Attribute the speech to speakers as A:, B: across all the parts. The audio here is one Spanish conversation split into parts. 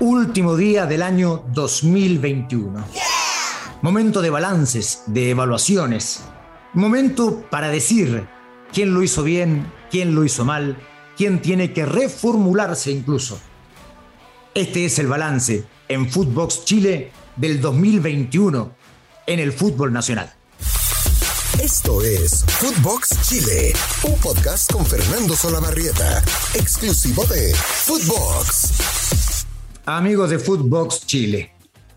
A: Último día del año 2021. Momento de balances, de evaluaciones. Momento para decir quién lo hizo bien, quién lo hizo mal, quién tiene que reformularse incluso. Este es el balance en Footbox Chile del 2021 en el fútbol nacional.
B: Esto es Footbox Chile, un podcast con Fernando Solabarrieta, exclusivo de Footbox.
A: Amigos de Footbox Chile,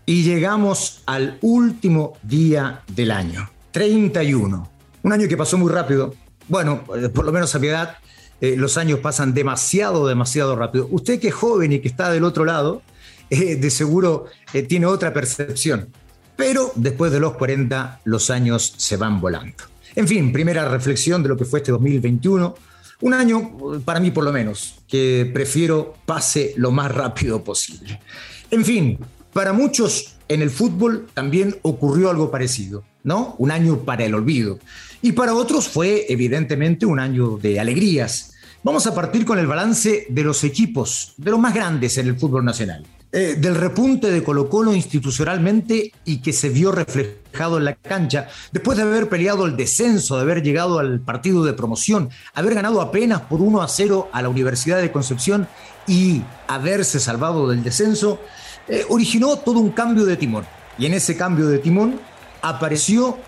A: y llegamos al último día del año, 31. Un año que pasó muy rápido. Bueno, eh, por lo menos a mi edad, eh, los años pasan demasiado, demasiado rápido. Usted que es joven y que está del otro lado, eh, de seguro tiene otra percepción. Pero después de los 40, los años se van volando. En fin, primera reflexión de lo que fue este 2021. Un año, para mí por lo menos, que prefiero pase lo más rápido posible. En fin, para muchos en el fútbol también ocurrió algo parecido, ¿no? Un año para el olvido. Y para otros fue evidentemente un año de alegrías. Vamos a partir con el balance de los equipos, de los más grandes en el fútbol nacional. Eh, del repunte de Colo Colo institucionalmente y que se vio reflejado en la cancha, después de haber peleado el descenso, de haber llegado al partido de promoción, haber ganado apenas por 1 a 0 a la Universidad de Concepción y haberse salvado del descenso, eh, originó todo un cambio de timón. Y en ese cambio de timón apareció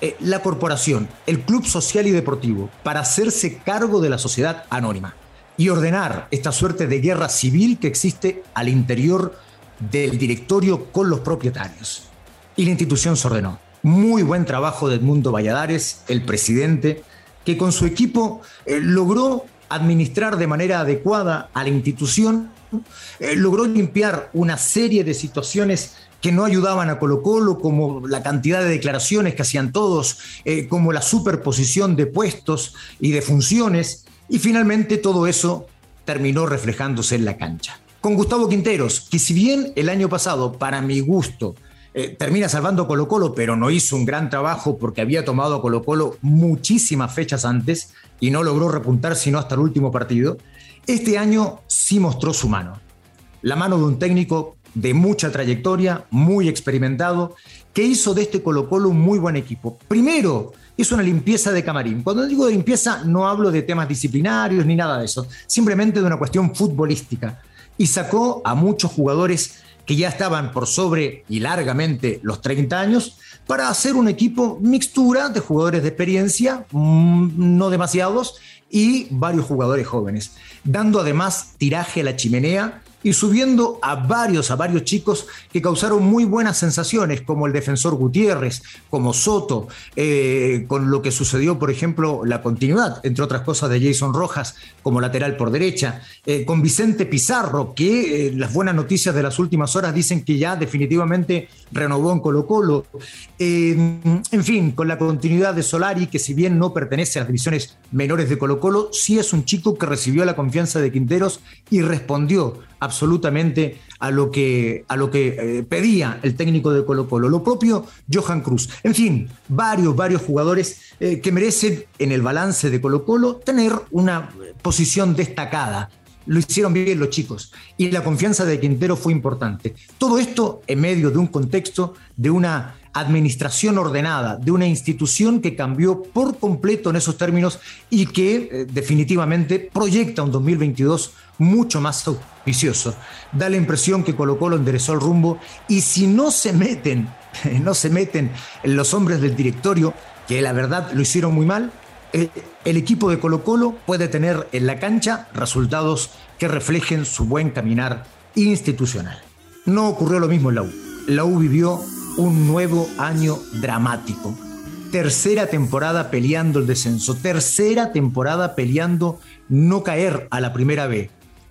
A: eh, la corporación, el Club Social y Deportivo, para hacerse cargo de la sociedad anónima y ordenar esta suerte de guerra civil que existe al interior del directorio con los propietarios. Y la institución se ordenó. Muy buen trabajo de Edmundo Valladares, el presidente, que con su equipo eh, logró administrar de manera adecuada a la institución, eh, logró limpiar una serie de situaciones que no ayudaban a Colo Colo, como la cantidad de declaraciones que hacían todos, eh, como la superposición de puestos y de funciones, y finalmente todo eso terminó reflejándose en la cancha. Con Gustavo Quinteros, que si bien el año pasado, para mi gusto, eh, termina salvando Colo Colo, pero no hizo un gran trabajo porque había tomado Colo Colo muchísimas fechas antes y no logró repuntar sino hasta el último partido, este año sí mostró su mano. La mano de un técnico de mucha trayectoria, muy experimentado, que hizo de este Colo Colo un muy buen equipo. Primero, hizo una limpieza de camarín. Cuando digo de limpieza no hablo de temas disciplinarios ni nada de eso, simplemente de una cuestión futbolística. Y sacó a muchos jugadores que ya estaban por sobre y largamente los 30 años para hacer un equipo mixtura de jugadores de experiencia, mm, no demasiados, y varios jugadores jóvenes, dando además tiraje a la chimenea y subiendo a varios, a varios chicos que causaron muy buenas sensaciones, como el defensor Gutiérrez, como Soto, eh, con lo que sucedió, por ejemplo, la continuidad, entre otras cosas, de Jason Rojas como lateral por derecha, eh, con Vicente Pizarro, que eh, las buenas noticias de las últimas horas dicen que ya definitivamente renovó en Colo Colo, en fin, con la continuidad de Solari, que si bien no pertenece a las divisiones menores de Colo Colo, sí es un chico que recibió la confianza de Quinteros y respondió absolutamente a lo que, a lo que eh, pedía el técnico de Colo Colo. Lo propio Johan Cruz. En fin, varios, varios jugadores eh, que merecen en el balance de Colo Colo tener una posición destacada. Lo hicieron bien los chicos y la confianza de Quintero fue importante. Todo esto en medio de un contexto de una administración ordenada, de una institución que cambió por completo en esos términos y que eh, definitivamente proyecta un 2022 mucho más auspicioso. Da la impresión que Colo Colo enderezó el rumbo y si no se meten, no se meten en los hombres del directorio, que la verdad lo hicieron muy mal, eh, el equipo de Colo Colo puede tener en la cancha resultados que reflejen su buen caminar institucional. No ocurrió lo mismo en la U. La U vivió un nuevo año dramático. Tercera temporada peleando el descenso, tercera temporada peleando no caer a la primera B.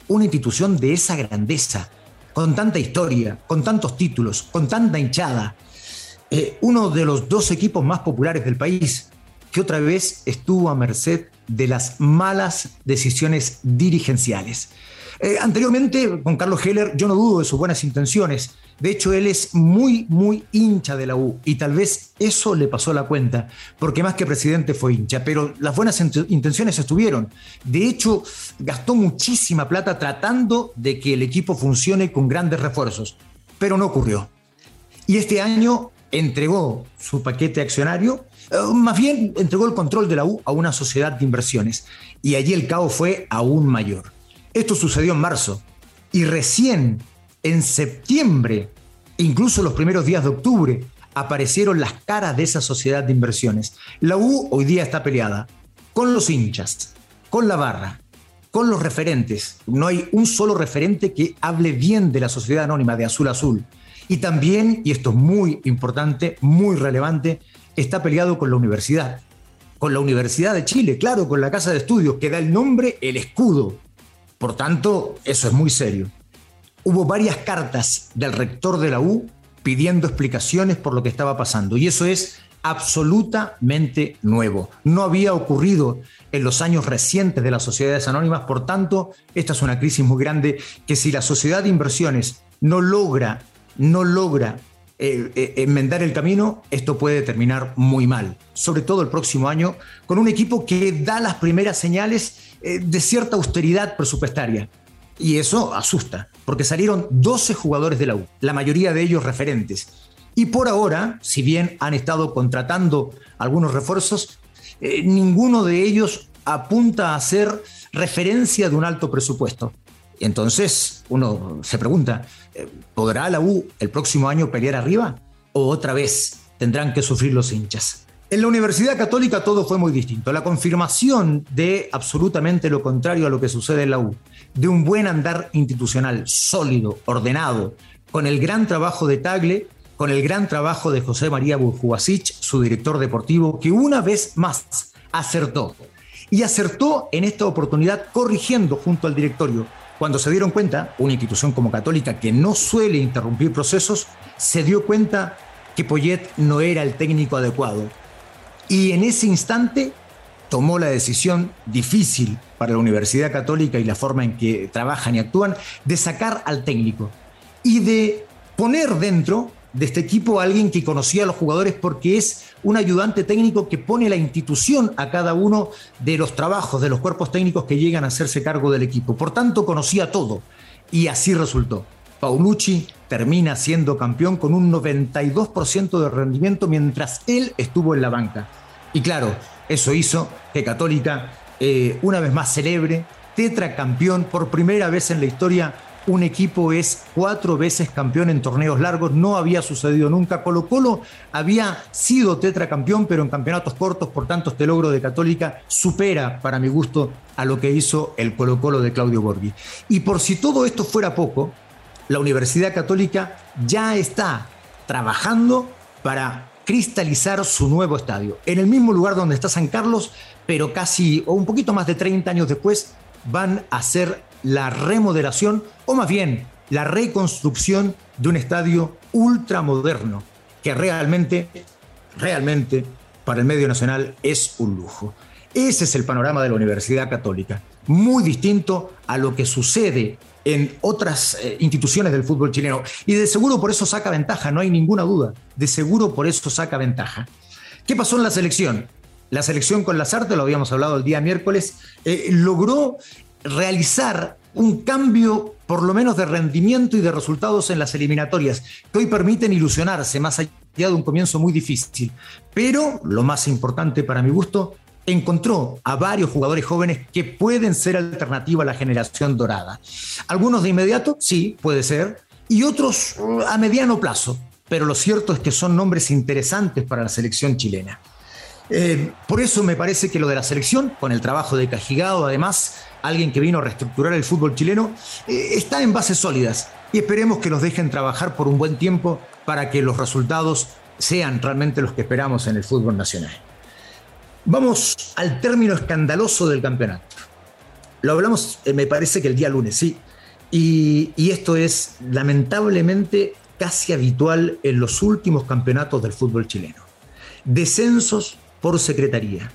A: Una institución de esa grandeza, con tanta historia, con tantos títulos, con tanta hinchada. Eh, uno de los dos equipos más populares del país, que otra vez estuvo a merced de las malas decisiones dirigenciales. Eh, anteriormente, con Carlos Heller, yo no dudo de sus buenas intenciones. De hecho, él es muy, muy hincha de la U y tal vez eso le pasó la cuenta, porque más que presidente fue hincha, pero las buenas intenciones estuvieron. De hecho, gastó muchísima plata tratando de que el equipo funcione con grandes refuerzos, pero no ocurrió. Y este año entregó su paquete accionario, más bien entregó el control de la U a una sociedad de inversiones, y allí el caos fue aún mayor. Esto sucedió en marzo y recién en septiembre, incluso los primeros días de octubre, aparecieron las caras de esa sociedad de inversiones. La U hoy día está peleada con los hinchas, con la barra, con los referentes. No hay un solo referente que hable bien de la sociedad anónima de Azul Azul. Y también, y esto es muy importante, muy relevante, está peleado con la universidad. Con la Universidad de Chile, claro, con la Casa de Estudios, que da el nombre, el escudo por tanto, eso es muy serio. Hubo varias cartas del rector de la U pidiendo explicaciones por lo que estaba pasando y eso es absolutamente nuevo. No había ocurrido en los años recientes de las sociedades anónimas, por tanto, esta es una crisis muy grande que si la sociedad de inversiones no logra, no logra eh, eh, enmendar el camino, esto puede terminar muy mal, sobre todo el próximo año, con un equipo que da las primeras señales eh, de cierta austeridad presupuestaria. Y eso asusta, porque salieron 12 jugadores de la U, la mayoría de ellos referentes. Y por ahora, si bien han estado contratando algunos refuerzos, ninguno de ellos apunta a ser referencia de un alto presupuesto. Entonces, uno se pregunta, ¿podrá la U el próximo año pelear arriba? ¿O otra vez tendrán que sufrir los hinchas? En la Universidad Católica todo fue muy distinto. La confirmación de absolutamente lo contrario a lo que sucede en la U, de un buen andar institucional sólido, ordenado, con el gran trabajo de Tagle, con el gran trabajo de José María Burjuasic, su director deportivo, que una vez más acertó. Y acertó en esta oportunidad corrigiendo junto al directorio. Cuando se dieron cuenta, una institución como Católica que no suele interrumpir procesos, se dio cuenta que Poyet no era el técnico adecuado. Y en ese instante tomó la decisión difícil para la Universidad Católica y la forma en que trabajan y actúan de sacar al técnico y de poner dentro de este equipo alguien que conocía a los jugadores porque es un ayudante técnico que pone la institución a cada uno de los trabajos, de los cuerpos técnicos que llegan a hacerse cargo del equipo. Por tanto, conocía todo y así resultó. Paulucci termina siendo campeón con un 92% de rendimiento mientras él estuvo en la banca. Y claro, eso hizo que Católica eh, una vez más celebre, tetracampeón, por primera vez en la historia un equipo es cuatro veces campeón en torneos largos, no había sucedido nunca. Colo Colo había sido tetracampeón, pero en campeonatos cortos, por tanto este logro de Católica supera, para mi gusto, a lo que hizo el Colo Colo de Claudio Borghi. Y por si todo esto fuera poco, la Universidad Católica ya está trabajando para cristalizar su nuevo estadio. En el mismo lugar donde está San Carlos, pero casi o un poquito más de 30 años después, van a hacer la remodelación o más bien la reconstrucción de un estadio ultramoderno que realmente, realmente para el medio nacional es un lujo. Ese es el panorama de la Universidad Católica, muy distinto a lo que sucede en otras eh, instituciones del fútbol chileno. Y de seguro por eso saca ventaja, no hay ninguna duda. De seguro por eso saca ventaja. ¿Qué pasó en la selección? La selección con Lazarte, lo habíamos hablado el día miércoles, eh, logró realizar un cambio por lo menos de rendimiento y de resultados en las eliminatorias, que hoy permiten ilusionarse más allá de un comienzo muy difícil. Pero lo más importante para mi gusto, encontró a varios jugadores jóvenes que pueden ser alternativa a la generación dorada. Algunos de inmediato, sí, puede ser, y otros uh, a mediano plazo, pero lo cierto es que son nombres interesantes para la selección chilena. Eh, por eso me parece que lo de la selección, con el trabajo de Cajigado, además, alguien que vino a reestructurar el fútbol chileno, eh, está en bases sólidas y esperemos que los dejen trabajar por un buen tiempo para que los resultados sean realmente los que esperamos en el fútbol nacional. Vamos al término escandaloso del campeonato. Lo hablamos, eh, me parece que el día lunes, sí. Y, y, esto es lamentablemente casi habitual en los últimos campeonatos del fútbol chileno. Descensos por secretaría,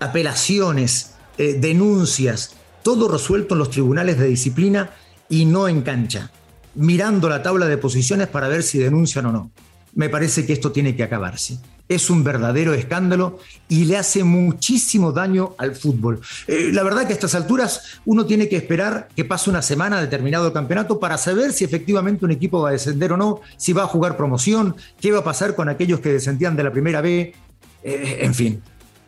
A: apelaciones, eh, denuncias, todo resuelto en los tribunales de disciplina y no en cancha, mirando la tabla de posiciones para ver si denuncian o no. Me parece que esto tiene que acabarse es un verdadero escándalo y le hace muchísimo daño al fútbol. Eh, la verdad que a estas alturas uno tiene que esperar que pase una semana determinado el campeonato para saber si efectivamente un equipo va a descender o no, si va a jugar promoción, qué va a pasar con aquellos que descendían de la primera B. Eh, en fin,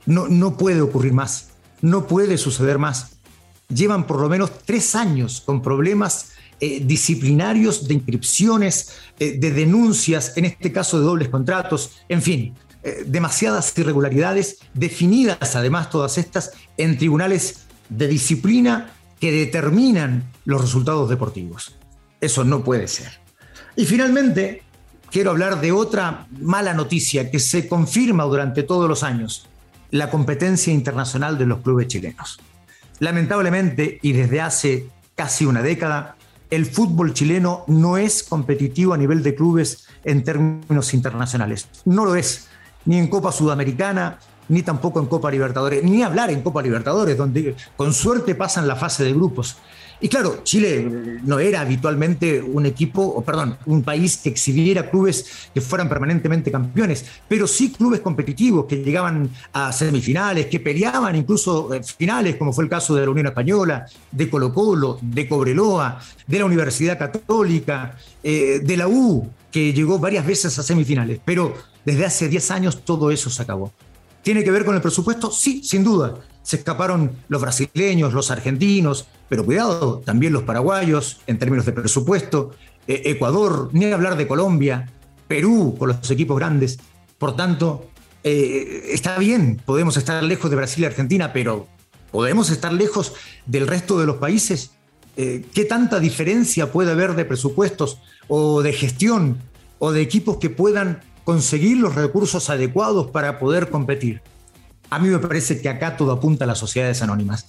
A: no, no puede ocurrir más, no puede suceder más. Llevan por lo menos tres años con problemas eh, disciplinarios de inscripciones, de denuncias, en este caso de dobles contratos, en fin, eh, demasiadas irregularidades, definidas además todas estas en tribunales de disciplina que determinan los resultados deportivos. Eso no puede ser. Y finalmente, quiero hablar de otra mala noticia que se confirma durante todos los años, la competencia internacional de los clubes chilenos. Lamentablemente, y desde hace casi una década, el fútbol chileno no es competitivo a nivel de clubes en términos internacionales. No lo es ni en Copa Sudamericana, ni tampoco en Copa Libertadores, ni hablar en Copa Libertadores, donde con suerte pasan la fase de grupos. Y claro, Chile no era habitualmente un equipo, o perdón, un país que exhibiera clubes que fueran permanentemente campeones, pero sí clubes competitivos que llegaban a semifinales, que peleaban incluso eh, finales, como fue el caso de la Unión Española, de Colo Colo, de Cobreloa, de la Universidad Católica, eh, de la U, que llegó varias veces a semifinales. Pero desde hace 10 años todo eso se acabó. ¿Tiene que ver con el presupuesto? Sí, sin duda. Se escaparon los brasileños, los argentinos, pero cuidado, también los paraguayos en términos de presupuesto, eh, Ecuador, ni hablar de Colombia, Perú con los equipos grandes. Por tanto, eh, está bien, podemos estar lejos de Brasil y Argentina, pero ¿podemos estar lejos del resto de los países? Eh, ¿Qué tanta diferencia puede haber de presupuestos o de gestión o de equipos que puedan conseguir los recursos adecuados para poder competir. A mí me parece que acá todo apunta a las sociedades anónimas,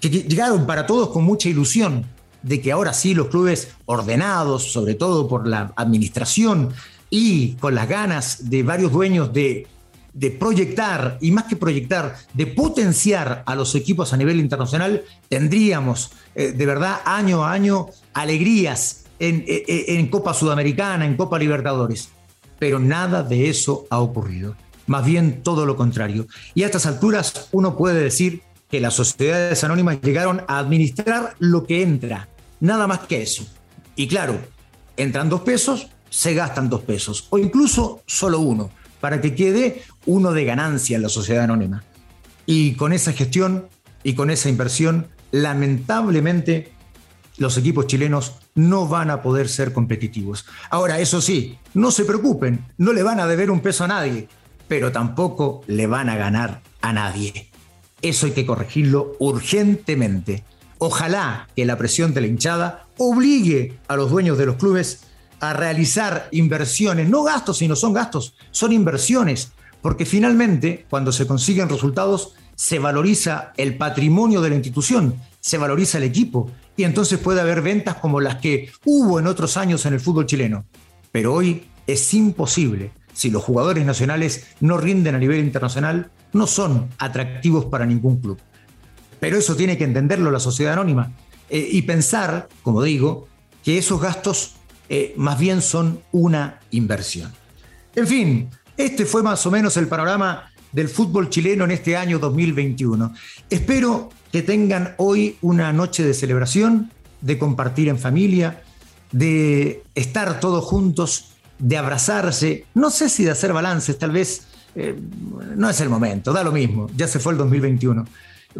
A: que llegaron para todos con mucha ilusión de que ahora sí los clubes ordenados, sobre todo por la administración y con las ganas de varios dueños de, proyectar, y más que proyectar, de potenciar a los equipos a nivel internacional, tendríamos eh, de verdad año a año alegrías en, en Copa Sudamericana, en Copa Libertadores pero nada de eso ha ocurrido. Más bien todo lo contrario. Y a estas alturas uno puede decir que las sociedades anónimas llegaron a administrar lo que entra, nada más que eso. Y claro, entran dos pesos, se gastan dos pesos, o incluso solo uno, para que quede uno de ganancia en la sociedad anónima. Y con esa gestión y con esa inversión, lamentablemente, los equipos chilenos no van a poder ser competitivos. Ahora, eso sí, no se preocupen, no le van a deber un peso a nadie, pero tampoco le van a ganar a nadie. Eso hay que corregirlo urgentemente. Ojalá que la presión de la hinchada obligue a los dueños de los clubes a realizar inversiones, no gastos, sino son gastos, son inversiones, porque finalmente cuando se consiguen resultados se valoriza el patrimonio de la institución, se valoriza el equipo y entonces puede haber ventas como las que hubo en otros años en el fútbol chileno. Pero hoy es imposible. Si los jugadores nacionales no rinden a nivel internacional, no son atractivos para ningún club. Pero eso tiene que entenderlo la sociedad anónima eh, y pensar, como digo, que esos gastos eh, más bien son una inversión. En fin, este fue más o menos el panorama del fútbol chileno en este año 2021. Espero que tengan hoy una noche de celebración, de compartir en familia, de estar todos juntos, de abrazarse. No sé si de hacer balances, tal vez eh, no es el momento, da lo mismo, ya se fue el 2021.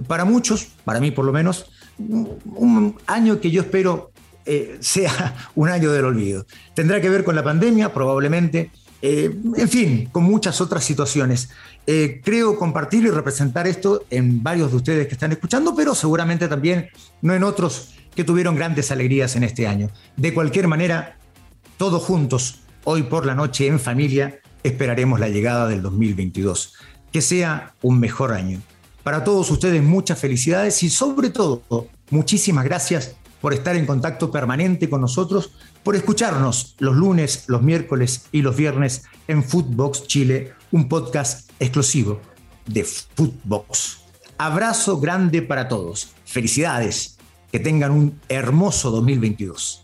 A: Para muchos, para mí por lo menos, un año que yo espero eh, sea un año del olvido. Tendrá que ver con la pandemia, probablemente, eh, en fin, con muchas otras situaciones. Eh, creo compartir y representar esto en varios de ustedes que están escuchando, pero seguramente también no en otros que tuvieron grandes alegrías en este año. De cualquier manera, todos juntos, hoy por la noche en familia, esperaremos la llegada del 2022. Que sea un mejor año. Para todos ustedes muchas felicidades y sobre todo muchísimas gracias por estar en contacto permanente con nosotros, por escucharnos los lunes, los miércoles y los viernes en Footbox Chile, un podcast exclusivo de Footbox. abrazo grande para todos. Felicidades. Que tengan un hermoso 2022.